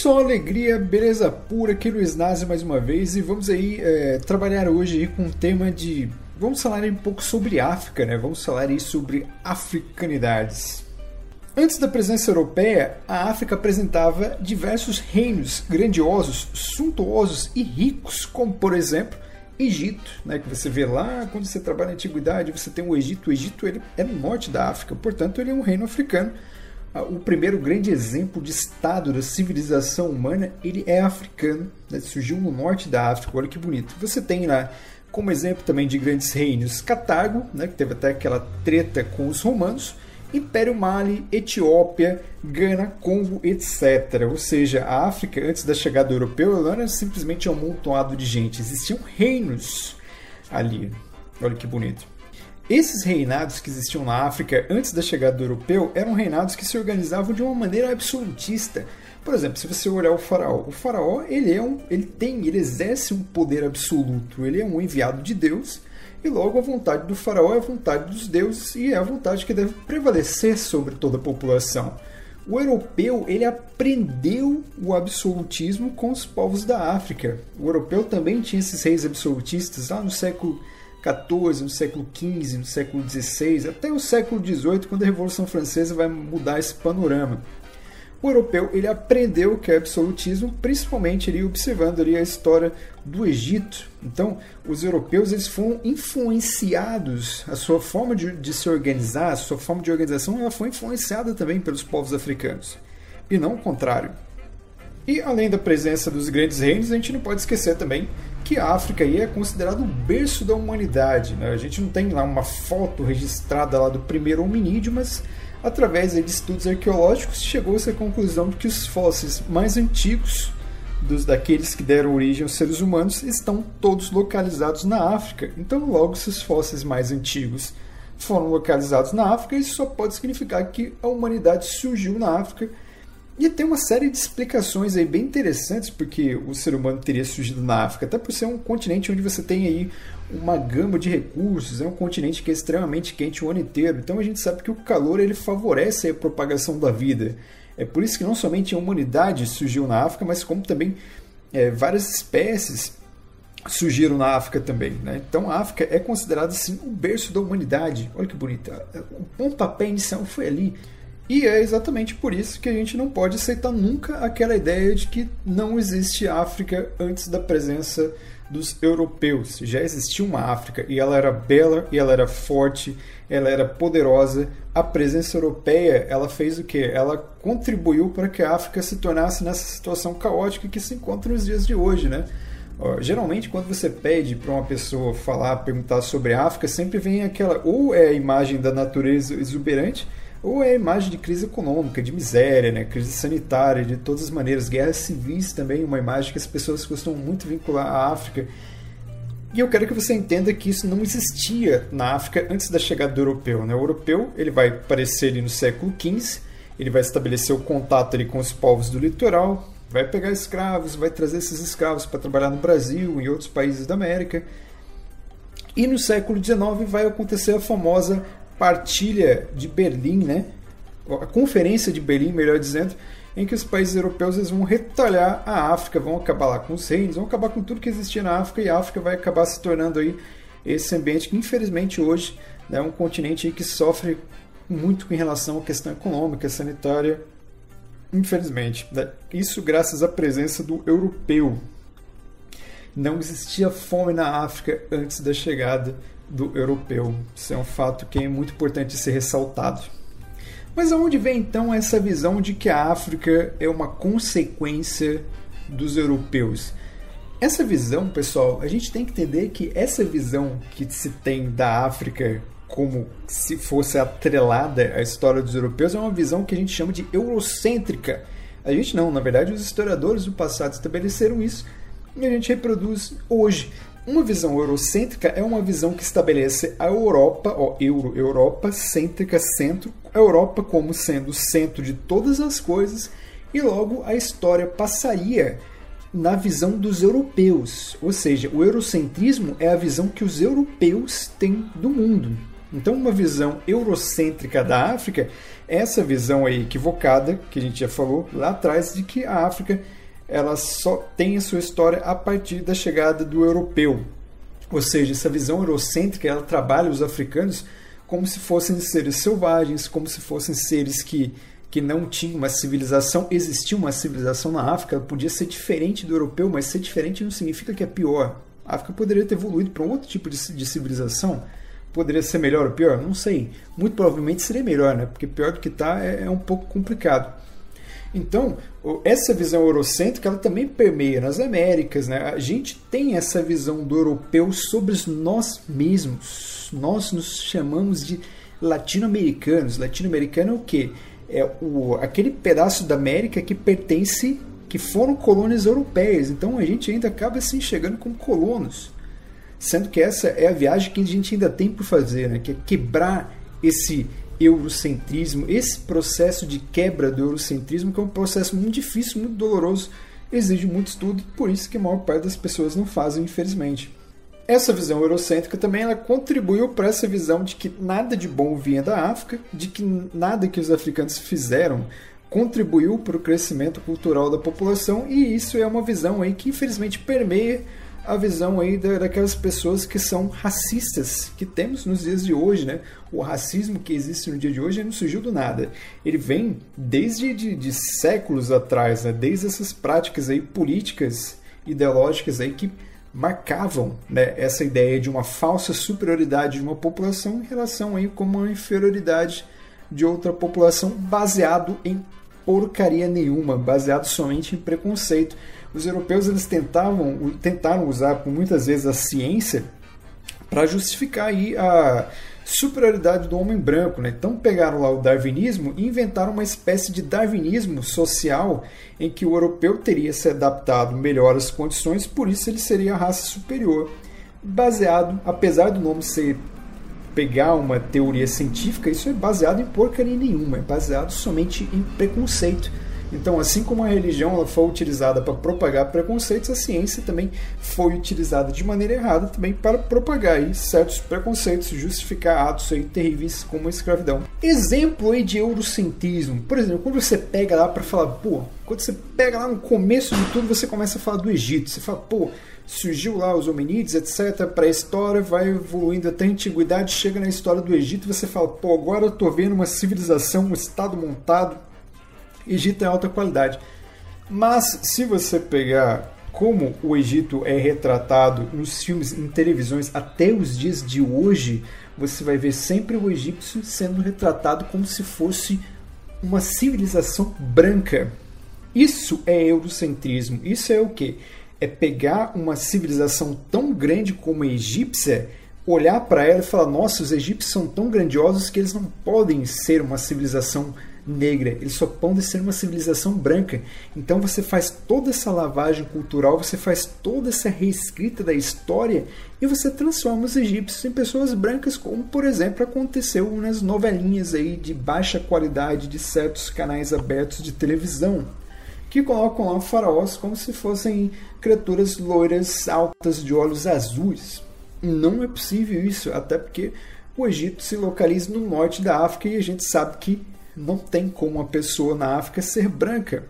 Só alegria, beleza pura aqui no Nazi mais uma vez e vamos aí é, trabalhar hoje com um tema de. Vamos falar um pouco sobre África, né? Vamos falar aí sobre africanidades. Antes da presença europeia, a África apresentava diversos reinos grandiosos, suntuosos e ricos, como por exemplo Egito, né, que você vê lá quando você trabalha na antiguidade, você tem o Egito. O Egito ele é no norte da África, portanto ele é um reino africano o primeiro grande exemplo de estado da civilização humana, ele é africano, né? surgiu no norte da África, olha que bonito. Você tem lá, como exemplo também de grandes reinos, Catargo, né? que teve até aquela treta com os romanos, Império Mali, Etiópia, Gana, Congo, etc. Ou seja, a África, antes da chegada do europeu, não era simplesmente um amontoado de gente, existiam reinos ali. Olha que bonito. Esses reinados que existiam na África antes da chegada do europeu eram reinados que se organizavam de uma maneira absolutista. Por exemplo, se você olhar o faraó, o faraó ele é um, ele tem, ele exerce um poder absoluto. Ele é um enviado de Deus e logo a vontade do faraó é a vontade dos deuses e é a vontade que deve prevalecer sobre toda a população. O europeu ele aprendeu o absolutismo com os povos da África. O europeu também tinha esses reis absolutistas lá no século XIV, no século XV, no século XVI, até o século XVIII, quando a Revolução Francesa vai mudar esse panorama. O europeu ele aprendeu o que é absolutismo, principalmente ali observando ali a história do Egito. Então, os europeus eles foram influenciados, a sua forma de, de se organizar, a sua forma de organização, ela foi influenciada também pelos povos africanos, e não o contrário. E além da presença dos grandes reinos, a gente não pode esquecer também que a África aí é considerado o berço da humanidade. Né? A gente não tem lá uma foto registrada lá do primeiro hominídeo, mas através de estudos arqueológicos chegou-se à conclusão de que os fósseis mais antigos dos daqueles que deram origem aos seres humanos estão todos localizados na África. Então, logo, se os fósseis mais antigos foram localizados na África, isso só pode significar que a humanidade surgiu na África e tem uma série de explicações aí bem interessantes porque o ser humano teria surgido na África, até por ser um continente onde você tem aí uma gama de recursos, é um continente que é extremamente quente o ano inteiro. Então a gente sabe que o calor ele favorece a propagação da vida. É por isso que não somente a humanidade surgiu na África, mas como também é, várias espécies surgiram na África também. Né? Então a África é considerada assim o berço da humanidade. Olha que bonita. O pontapé inicial foi ali. E é exatamente por isso que a gente não pode aceitar nunca aquela ideia de que não existe África antes da presença dos europeus. Já existia uma África e ela era bela e ela era forte, ela era poderosa. A presença europeia, ela fez o que? Ela contribuiu para que a África se tornasse nessa situação caótica que se encontra nos dias de hoje, né? Geralmente, quando você pede para uma pessoa falar, perguntar sobre a África, sempre vem aquela ou é a imagem da natureza exuberante, ou é a imagem de crise econômica, de miséria, né? crise sanitária, de todas as maneiras, guerras civis também, uma imagem que as pessoas costumam muito vincular à África. E eu quero que você entenda que isso não existia na África antes da chegada do europeu. Né? O europeu ele vai aparecer ali no século XV, ele vai estabelecer o contato ali com os povos do litoral, vai pegar escravos, vai trazer esses escravos para trabalhar no Brasil, em outros países da América. E no século XIX vai acontecer a famosa partilha de Berlim, né? a Conferência de Berlim, melhor dizendo, em que os países europeus eles vão retalhar a África, vão acabar lá com os reinos, vão acabar com tudo que existia na África e a África vai acabar se tornando aí esse ambiente que infelizmente hoje né, é um continente que sofre muito em relação à questão econômica, sanitária, infelizmente. Né? Isso graças à presença do europeu. Não existia fome na África antes da chegada do europeu. Isso é um fato que é muito importante ser ressaltado. Mas aonde vem então essa visão de que a África é uma consequência dos europeus? Essa visão, pessoal, a gente tem que entender que essa visão que se tem da África como se fosse atrelada à história dos europeus é uma visão que a gente chama de eurocêntrica. A gente não, na verdade, os historiadores do passado estabeleceram isso e a gente reproduz hoje. Uma visão eurocêntrica é uma visão que estabelece a Europa, ó, Euro, Europa, cêntrica, centro, a Europa como sendo o centro de todas as coisas, e logo a história passaria na visão dos europeus. Ou seja, o eurocentrismo é a visão que os europeus têm do mundo. Então, uma visão eurocêntrica da África é essa visão aí equivocada, que a gente já falou lá atrás, de que a África ela só tem a sua história a partir da chegada do europeu. Ou seja, essa visão eurocêntrica ela trabalha os africanos como se fossem seres selvagens, como se fossem seres que, que não tinham uma civilização. Existia uma civilização na África, podia ser diferente do europeu, mas ser diferente não significa que é pior. A África poderia ter evoluído para um outro tipo de, de civilização. Poderia ser melhor ou pior? Não sei. Muito provavelmente seria melhor, né? Porque pior do que está é, é um pouco complicado. Então, essa visão eurocêntrica ela também permeia nas Américas. Né? A gente tem essa visão do europeu sobre nós mesmos. Nós nos chamamos de latino-americanos. Latino-americano é o quê? É o, aquele pedaço da América que pertence, que foram colônias europeias. Então a gente ainda acaba se enxergando como colonos. Sendo que essa é a viagem que a gente ainda tem por fazer, né? que é quebrar esse eurocentrismo, esse processo de quebra do eurocentrismo, que é um processo muito difícil, muito doloroso, exige muito estudo, por isso que a maior parte das pessoas não fazem, infelizmente. Essa visão eurocêntrica também ela contribuiu para essa visão de que nada de bom vinha da África, de que nada que os africanos fizeram contribuiu para o crescimento cultural da população, e isso é uma visão aí que infelizmente permeia a visão aí daquelas pessoas que são racistas que temos nos dias de hoje, né? O racismo que existe no dia de hoje não surgiu do nada. Ele vem desde de, de séculos atrás, né? Desde essas práticas aí políticas, ideológicas aí que marcavam né, essa ideia de uma falsa superioridade de uma população em relação aí com uma inferioridade de outra população baseado em porcaria nenhuma, baseado somente em preconceito os europeus eles tentavam, tentaram usar por muitas vezes a ciência para justificar aí a superioridade do homem branco. Né? Então pegaram lá o darwinismo e inventaram uma espécie de darwinismo social em que o europeu teria se adaptado melhor às condições, por isso ele seria a raça superior. Baseado, apesar do nome ser pegar uma teoria científica, isso é baseado em porcaria nenhuma, é baseado somente em preconceito. Então, assim como a religião ela foi utilizada para propagar preconceitos, a ciência também foi utilizada de maneira errada também para propagar aí certos preconceitos, justificar atos aí terríveis como a escravidão. Exemplo aí de eurocentrismo. Por exemplo, quando você pega lá para falar, pô, quando você pega lá no começo de tudo, você começa a falar do Egito. Você fala, pô, surgiu lá os hominídeos, etc. Para a história, vai evoluindo até a antiguidade, chega na história do Egito, você fala, pô, agora eu tô vendo uma civilização, um estado montado Egito é alta qualidade. Mas se você pegar como o Egito é retratado nos filmes, em televisões até os dias de hoje, você vai ver sempre o egípcio sendo retratado como se fosse uma civilização branca. Isso é eurocentrismo. Isso é o que? É pegar uma civilização tão grande como a egípcia, olhar para ela e falar: nossa, os egípcios são tão grandiosos que eles não podem ser uma civilização negra, eles só podem ser uma civilização branca. Então você faz toda essa lavagem cultural, você faz toda essa reescrita da história e você transforma os egípcios em pessoas brancas, como por exemplo aconteceu nas novelinhas aí de baixa qualidade de certos canais abertos de televisão, que colocam lá faraós como se fossem criaturas loiras altas de olhos azuis. Não é possível isso, até porque o Egito se localiza no norte da África e a gente sabe que não tem como uma pessoa na África ser branca.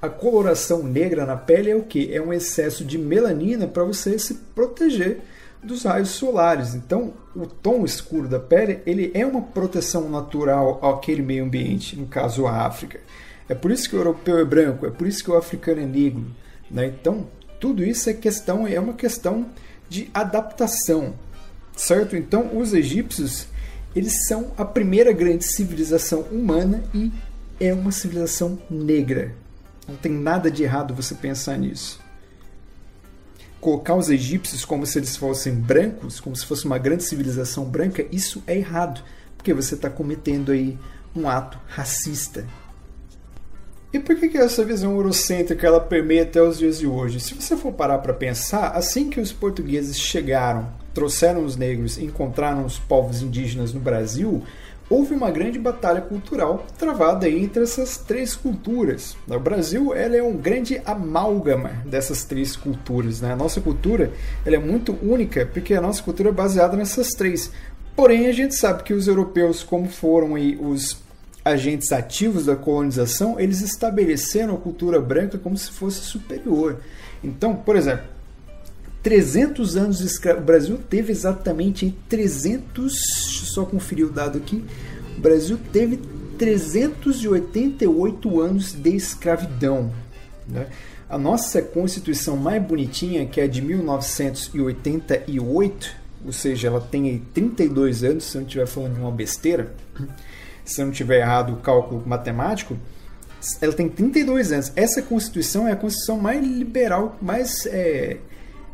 A coloração negra na pele é o que? É um excesso de melanina para você se proteger dos raios solares. Então, o tom escuro da pele ele é uma proteção natural àquele meio ambiente, no caso a África. É por isso que o europeu é branco, é por isso que o africano é negro. Né? Então, tudo isso é questão, é uma questão de adaptação, certo? Então, os egípcios eles são a primeira grande civilização humana e é uma civilização negra. Não tem nada de errado você pensar nisso. Colocar os egípcios como se eles fossem brancos, como se fosse uma grande civilização branca, isso é errado, porque você está cometendo aí um ato racista. E por que, que essa visão eurocêntrica ela permeia até os dias de hoje? Se você for parar para pensar, assim que os portugueses chegaram trouxeram os negros e encontraram os povos indígenas no Brasil, houve uma grande batalha cultural travada entre essas três culturas. O Brasil ela é um grande amálgama dessas três culturas. Né? A nossa cultura ela é muito única porque a nossa cultura é baseada nessas três. Porém, a gente sabe que os europeus, como foram aí os agentes ativos da colonização, eles estabeleceram a cultura branca como se fosse superior. Então, por exemplo, 300 anos de escravidão. O Brasil teve exatamente 300. Deixa eu só conferir o dado aqui. O Brasil teve 388 anos de escravidão. Né? A nossa Constituição mais bonitinha, que é de 1988, ou seja, ela tem 32 anos, se eu não estiver falando de uma besteira, se eu não tiver errado o cálculo matemático, ela tem 32 anos. Essa Constituição é a Constituição mais liberal, mais. É,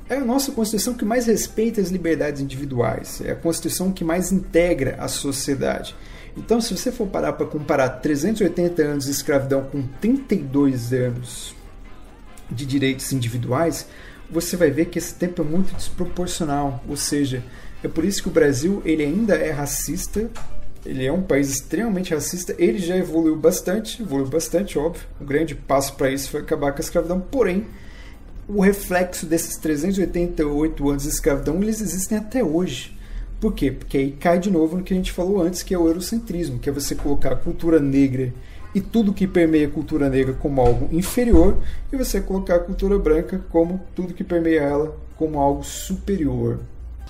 é a nossa Constituição que mais respeita as liberdades individuais. É a Constituição que mais integra a sociedade. Então, se você for parar para comparar 380 anos de escravidão com 32 anos de direitos individuais, você vai ver que esse tempo é muito desproporcional. Ou seja, é por isso que o Brasil ele ainda é racista, ele é um país extremamente racista, ele já evoluiu bastante, evoluiu bastante, óbvio. O grande passo para isso foi acabar com a escravidão, porém, o reflexo desses 388 anos de escravidão, eles existem até hoje. Por quê? Porque aí cai de novo no que a gente falou antes, que é o eurocentrismo, que é você colocar a cultura negra e tudo que permeia a cultura negra como algo inferior, e você colocar a cultura branca como tudo que permeia ela como algo superior.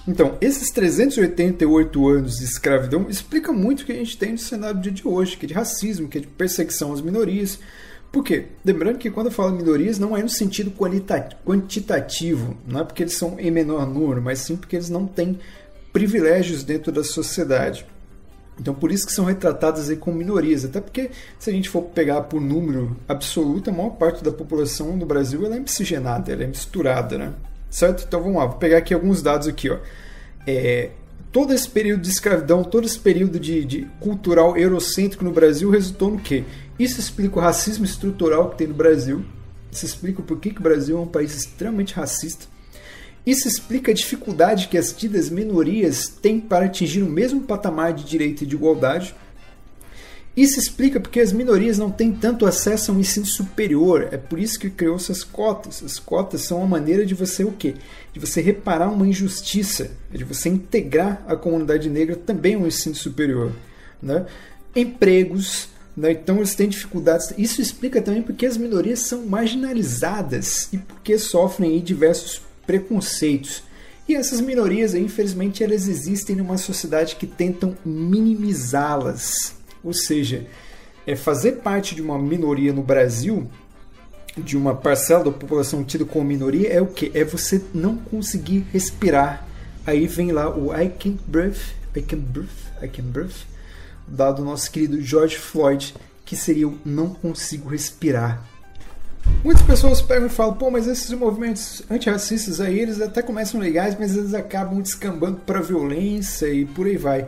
Então, esses 388 anos de escravidão explica muito o que a gente tem no cenário de hoje, que é de racismo, que é de perseguição às minorias. Por quê? Lembrando que quando eu falo minorias não é no sentido quantitativo, não é porque eles são em menor número, mas sim porque eles não têm privilégios dentro da sociedade. Então, por isso que são retratadas aí como minorias. Até porque, se a gente for pegar por número absoluto, a maior parte da população do Brasil ela é miscigenada, ela é misturada, né? certo? Então vamos lá, vou pegar aqui alguns dados aqui, ó. É, todo esse período de escravidão, todo esse período de, de, cultural eurocêntrico no Brasil resultou no quê? Isso explica o racismo estrutural que tem no Brasil. Isso explica por que, o Brasil é um país extremamente racista. Isso explica a dificuldade que as tidas minorias têm para atingir o mesmo patamar de direito e de igualdade isso explica porque as minorias não têm tanto acesso ao ensino superior. É por isso que criou essas cotas. As cotas são uma maneira de você o quê? De você reparar uma injustiça, de você integrar a comunidade negra também ao ensino superior. Né? Empregos, né? então eles têm dificuldades. Isso explica também porque as minorias são marginalizadas e porque sofrem diversos preconceitos. E essas minorias, infelizmente, elas existem numa sociedade que tentam minimizá-las. Ou seja, é fazer parte de uma minoria no Brasil, de uma parcela da população tida como minoria, é o que? É você não conseguir respirar. Aí vem lá o I can't breathe, I can't breathe, I can't breathe, dado nosso querido George Floyd, que seria o não consigo respirar. Muitas pessoas pegam e falam, pô, mas esses movimentos antirracistas aí, eles até começam legais, mas eles acabam descambando para violência e por aí vai.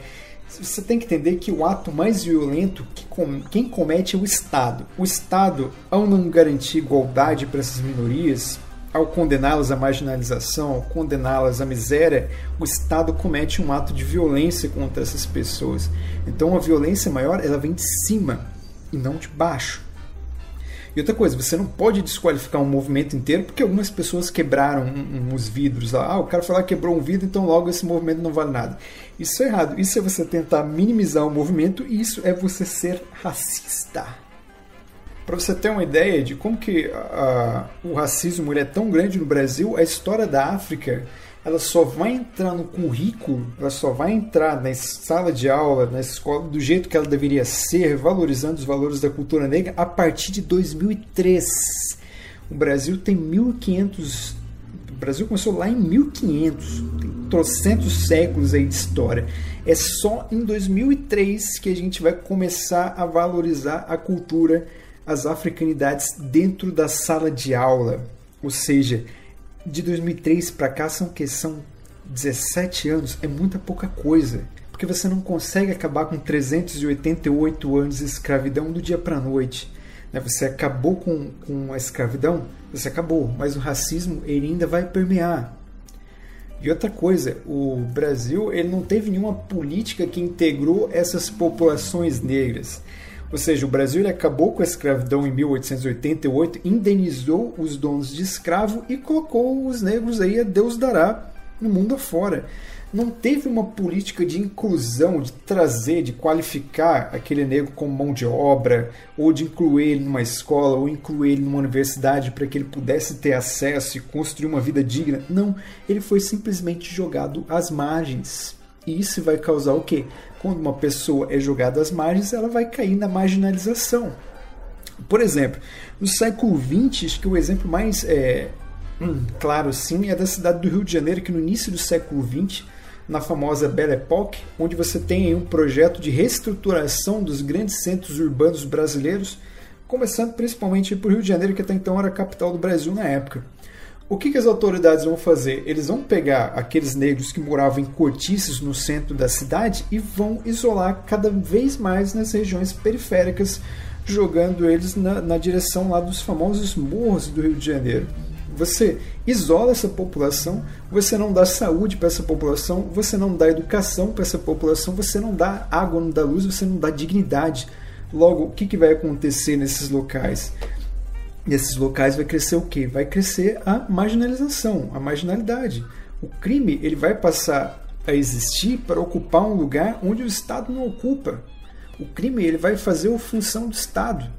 Você tem que entender que o ato mais violento que com, quem comete é o Estado. O Estado, ao não garantir igualdade para essas minorias, ao condená-las à marginalização, ao condená-las à miséria, o Estado comete um ato de violência contra essas pessoas. Então a violência maior ela vem de cima e não de baixo. E outra coisa, você não pode desqualificar um movimento inteiro porque algumas pessoas quebraram uns vidros. Ah, o cara foi lá quebrou um vidro, então logo esse movimento não vale nada. Isso é errado. Isso é você tentar minimizar o movimento e isso é você ser racista. Para você ter uma ideia de como que o racismo é tão grande no Brasil, a história da África ela só vai entrar no currículo, ela só vai entrar na sala de aula, na escola, do jeito que ela deveria ser, valorizando os valores da cultura negra, a partir de 2003. O Brasil tem 1500. O Brasil começou lá em 1500, tem trocentos séculos aí de história. É só em 2003 que a gente vai começar a valorizar a cultura, as africanidades dentro da sala de aula. Ou seja, de 2003 para cá são que são 17 anos, é muita pouca coisa. Porque você não consegue acabar com 388 anos de escravidão do dia para a noite. Né? Você acabou com, com a escravidão, você acabou, mas o racismo ele ainda vai permear. E outra coisa, o Brasil ele não teve nenhuma política que integrou essas populações negras. Ou seja, o Brasil acabou com a escravidão em 1888, indenizou os donos de escravo e colocou os negros aí a Deus dará no mundo afora. não teve uma política de inclusão, de trazer, de qualificar aquele negro como mão de obra, ou de incluir ele numa escola, ou incluir ele numa universidade para que ele pudesse ter acesso e construir uma vida digna. Não, ele foi simplesmente jogado às margens. E isso vai causar o quê? Quando uma pessoa é jogada às margens, ela vai cair na marginalização. Por exemplo, no século XX, acho que o exemplo mais é, hum, claro sim é da cidade do Rio de Janeiro, que no início do século XX, na famosa Belle Époque, onde você tem um projeto de reestruturação dos grandes centros urbanos brasileiros, começando principalmente por Rio de Janeiro, que até então era a capital do Brasil na época. O que, que, as autoridades vão fazer? Eles vão pegar aqueles negros que moravam em cortiços no centro da cidade e vão isolar cada vez mais nas regiões periféricas, jogando eles na, na direção lá dos famosos morros do Rio de Janeiro. Você isola essa população, você não dá saúde para essa população, você não dá educação para essa população, você não dá água, não dá luz, você não dá dignidade. Logo, o que, que vai acontecer nesses locais? Nesses locais vai crescer o quê? Vai crescer a marginalização, a marginalidade. O crime ele vai passar a existir para ocupar um lugar onde o Estado não ocupa. O crime ele vai fazer a função do Estado.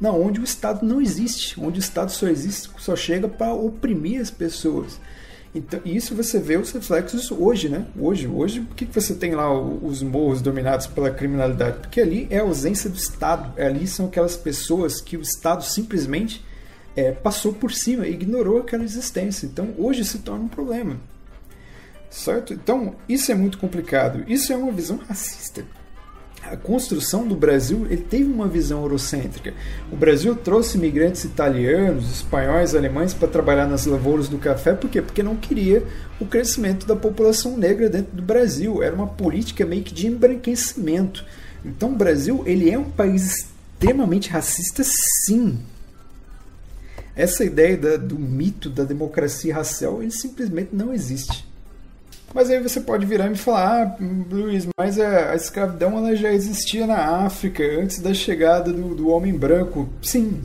Não, onde o Estado não existe, onde o Estado só existe, só chega para oprimir as pessoas. Então, isso você vê os reflexos hoje, né? Hoje, hoje, por que você tem lá os morros dominados pela criminalidade? Porque ali é a ausência do Estado. Ali são aquelas pessoas que o Estado simplesmente é, passou por cima, ignorou aquela existência. Então hoje se torna um problema. Certo? Então isso é muito complicado. Isso é uma visão racista. A construção do Brasil ele teve uma visão eurocêntrica. O Brasil trouxe imigrantes italianos, espanhóis, alemães para trabalhar nas lavouras do café, por quê? Porque não queria o crescimento da população negra dentro do Brasil. Era uma política meio que de embranquecimento. Então o Brasil ele é um país extremamente racista, sim essa ideia da, do mito da democracia racial ele simplesmente não existe. Mas aí você pode virar e me falar, ah, Luiz, mas a, a escravidão ela já existia na África antes da chegada do, do homem branco. Sim,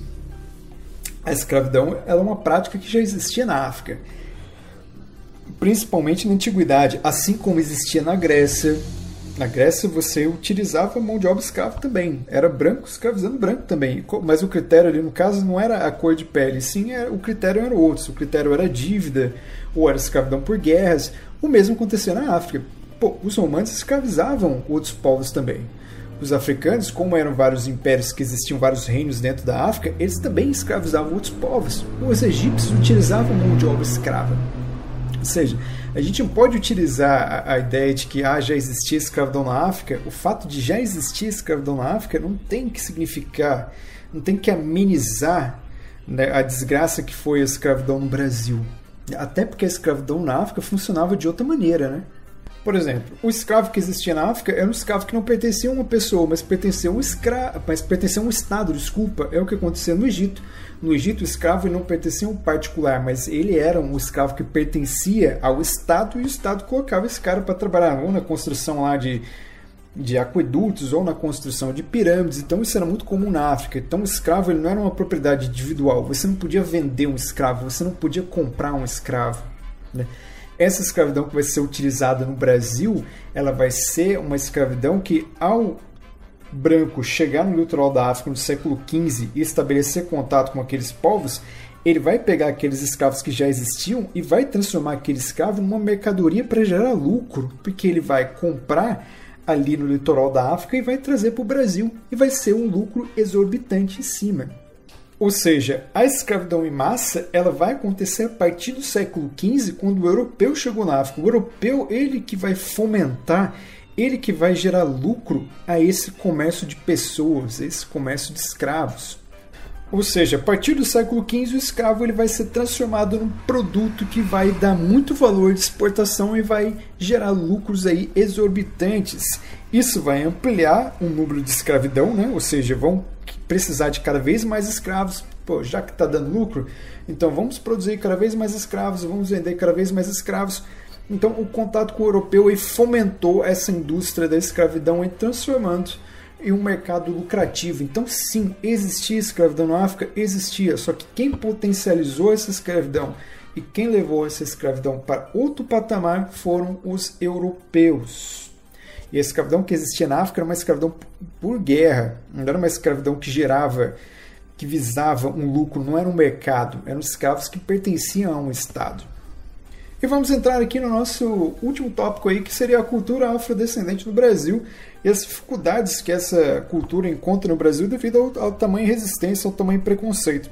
a escravidão é uma prática que já existia na África, principalmente na antiguidade, assim como existia na Grécia, na Grécia você utilizava mão de obra escrava também. Era branco escravizando branco também. Mas o critério ali, no caso, não era a cor de pele, sim, era, o critério era outro. O critério era dívida, ou era escravidão por guerras. O mesmo acontecia na África. Pô, os romanos escravizavam outros povos também. Os africanos, como eram vários impérios que existiam vários reinos dentro da África, eles também escravizavam outros povos. Os egípcios utilizavam mão de obra escrava. Ou seja, a gente não pode utilizar a, a, ideia de que ah, já existia escravidão na África. O fato de já existir escravidão na África não tem que significar, não tem que amenizar né, a desgraça que foi a escravidão no Brasil. Até porque a escravidão na África funcionava de outra maneira, né? Por exemplo, o escravo que existia na África era um escravo que não pertencia a uma pessoa, mas pertencia a um escravo, mas pertencia a um estado, desculpa, é o que acontecia no Egito. No Egito, o escravo não pertencia a um particular, mas ele era um escravo que pertencia ao Estado e o Estado colocava esse cara para trabalhar ou na construção lá de, de aquedutos ou na construção de pirâmides. Então isso era muito comum na África. Então o escravo ele não era uma propriedade individual. Você não podia vender um escravo, você não podia comprar um escravo. Né? Essa escravidão que vai ser utilizada no Brasil, ela vai ser uma escravidão que ao branco chegar no litoral da África no século XV e estabelecer contato com aqueles povos, ele vai pegar aqueles escravos que já existiam e vai transformar aquele escravo numa mercadoria para gerar lucro, porque ele vai comprar ali no litoral da África e vai trazer para o Brasil e vai ser um lucro exorbitante em cima. Ou seja, a escravidão em massa ela vai acontecer a partir do século XV, quando o europeu chegou na África. O europeu ele que vai fomentar ele que vai gerar lucro a esse comércio de pessoas, esse comércio de escravos. Ou seja, a partir do século XV, o escravo ele vai ser transformado num produto que vai dar muito valor de exportação e vai gerar lucros aí exorbitantes. Isso vai ampliar o número de escravidão, né? ou seja, vão precisar de cada vez mais escravos. Pô, já que está dando lucro, então vamos produzir cada vez mais escravos, vamos vender cada vez mais escravos então, o contato com o europeu fomentou essa indústria da escravidão e transformando em um mercado lucrativo. Então, sim, existia escravidão na África? Existia. Só que quem potencializou essa escravidão? E quem levou essa escravidão para outro patamar foram os europeus. E a escravidão que existia na África era uma escravidão por guerra, não era uma escravidão que gerava, que visava um lucro, não era um mercado, eram escravos que pertenciam a um Estado. E vamos entrar aqui no nosso último tópico aí, que seria a cultura afrodescendente no Brasil e as dificuldades que essa cultura encontra no Brasil devido ao, ao tamanho resistência, ao tamanho preconceito.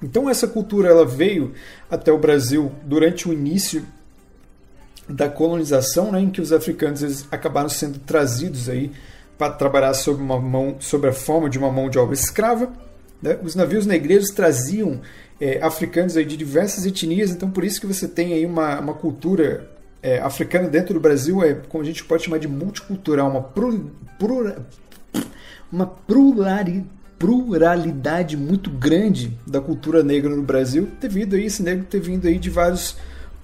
Então essa cultura ela veio até o Brasil durante o início da colonização, né, em que os africanos eles acabaram sendo trazidos aí para trabalhar sob uma mão, sob a forma de uma mão de obra escrava. Né? Os navios negreiros traziam é, africanos aí de diversas etnias, então por isso que você tem aí uma, uma cultura é, africana dentro do Brasil, é como a gente pode chamar de multicultural, uma, plur, plur, uma pluralidade, pluralidade muito grande da cultura negra no Brasil, devido a esse negro ter vindo aí de vários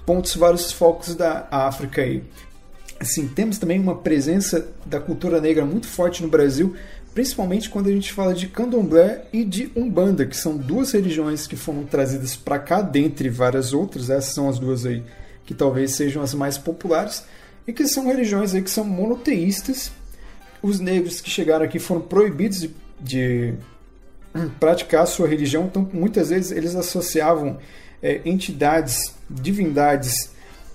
pontos, vários focos da África aí. Assim, temos também uma presença da cultura negra muito forte no Brasil, principalmente quando a gente fala de candomblé e de umbanda, que são duas religiões que foram trazidas para cá, dentre várias outras, essas são as duas aí que talvez sejam as mais populares, e que são religiões aí que são monoteístas. Os negros que chegaram aqui foram proibidos de, de praticar a sua religião, então muitas vezes eles associavam é, entidades, divindades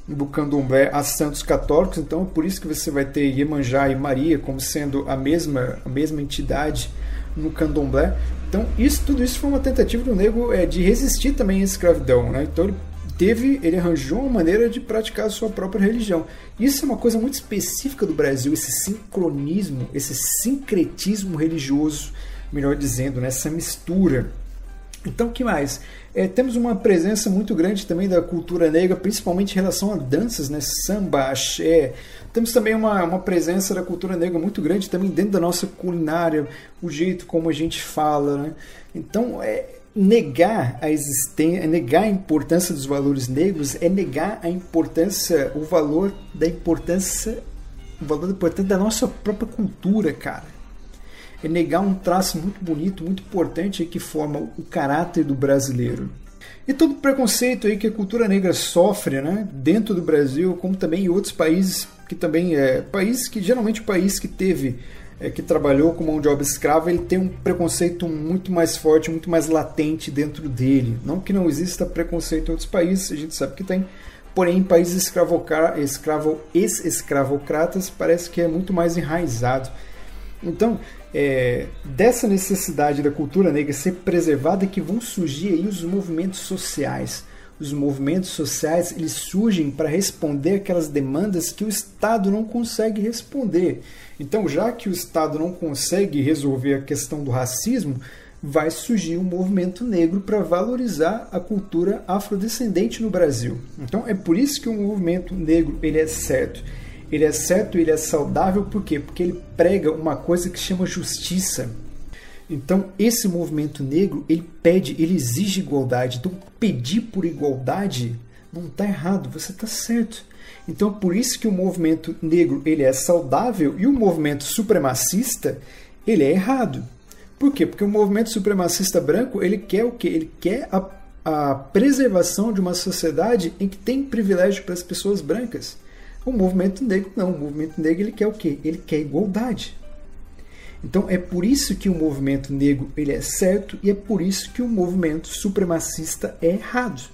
do candomblé a santos católicos, então por isso que você vai ter Iemanjá e Maria como sendo a mesma, a mesma entidade no candomblé. Então, isso, tudo isso foi uma tentativa do negro é, de resistir também à escravidão. Né? Então, ele teve, ele arranjou uma maneira de praticar a sua própria religião. Isso é uma coisa muito específica do Brasil, esse sincronismo, esse sincretismo religioso, melhor dizendo, né? essa mistura. Então, que mais? É, temos uma presença muito grande também da cultura negra, principalmente em relação a danças, né? samba, axé. Temos também uma, uma presença da cultura negra muito grande também dentro da nossa culinária, o jeito como a gente fala. Né? Então, é, negar a existência, negar a importância dos valores negros é negar a importância, o valor da importância, o valor importante da nossa própria cultura, cara é negar um traço muito bonito, muito importante que forma o caráter do brasileiro. E todo o preconceito aí que a cultura negra sofre, né, dentro do Brasil, como também em outros países que também é país que geralmente o país que teve é, que trabalhou com mão de obra escrava, ele tem um preconceito muito mais forte, muito mais latente dentro dele. Não que não exista preconceito em outros países, a gente sabe que tem, porém em países escravo, ex-escravocratas parece que é muito mais enraizado. Então, é, dessa necessidade da cultura negra ser preservada que vão surgir aí os movimentos sociais. Os movimentos sociais eles surgem para responder aquelas demandas que o Estado não consegue responder. Então, já que o Estado não consegue resolver a questão do racismo, vai surgir um movimento negro para valorizar a cultura afrodescendente no Brasil. Então, é por isso que o movimento negro ele é certo ele é certo, ele é saudável, por quê? Porque ele prega uma coisa que chama justiça. Então, esse movimento negro, ele pede, ele exige igualdade. Então, pedir por igualdade não está errado, você está certo. Então, por isso que o movimento negro ele é saudável e o movimento supremacista ele é errado. Por quê? Porque o movimento supremacista branco ele quer o quê? Ele quer a, a preservação de uma sociedade em que tem privilégio para as pessoas brancas. O movimento negro não, o movimento negro ele quer o quê? Ele quer igualdade. Então é por isso que o movimento negro ele é certo e é por isso que o movimento supremacista é errado.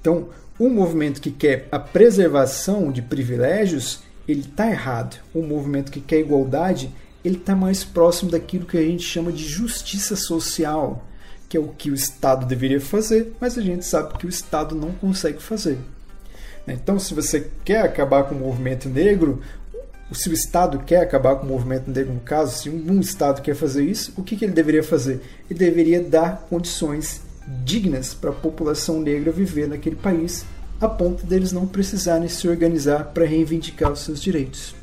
Então, o movimento que quer a preservação de privilégios, ele está errado. O movimento que quer igualdade, ele está mais próximo daquilo que a gente chama de justiça social, que é o que o Estado deveria fazer, mas a gente sabe que o Estado não consegue fazer. Então, se você quer acabar com o movimento negro, se o Estado quer acabar com o movimento negro, no caso, se um Estado quer fazer isso, o que, que ele deveria fazer? Ele deveria dar condições dignas para a população negra viver naquele país, a ponto deles não precisarem se organizar para reivindicar os seus direitos.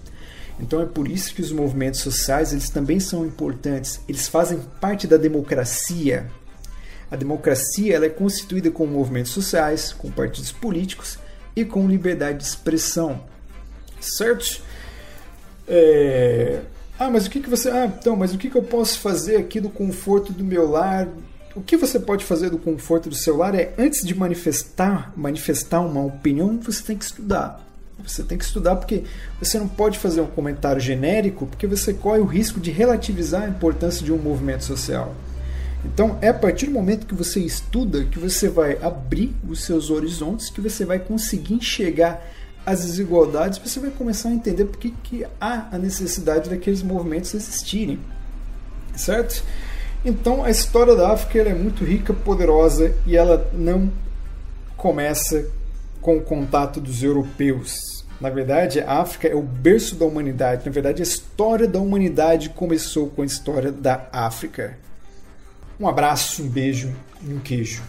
Então é por isso que os movimentos sociais eles também são importantes. Eles fazem parte da democracia. A democracia ela é constituída com movimentos sociais, com partidos políticos e com liberdade de expressão. Certo? É... Ah, mas o que, que você. Ah, então, mas o que, que eu posso fazer aqui do conforto do meu lar o que você pode fazer do conforto do seu lar é, antes de manifestar, manifestar uma opinião, você tem que estudar. Você tem que estudar porque você não pode fazer um comentário genérico, porque você corre o risco de relativizar a importância de um movimento social. Então, é a partir do momento que você estuda que você vai abrir os seus horizontes, que você vai conseguir enxergar as desigualdades, você vai começar a entender por que, que há a necessidade daqueles movimentos existirem. Certo? Então, a história da África é muito rica, poderosa e ela não começa com o contato dos europeus. Na verdade, a África é o berço da humanidade. Na verdade, a história da humanidade começou com a história da África. Um abraço, um beijo e um queijo.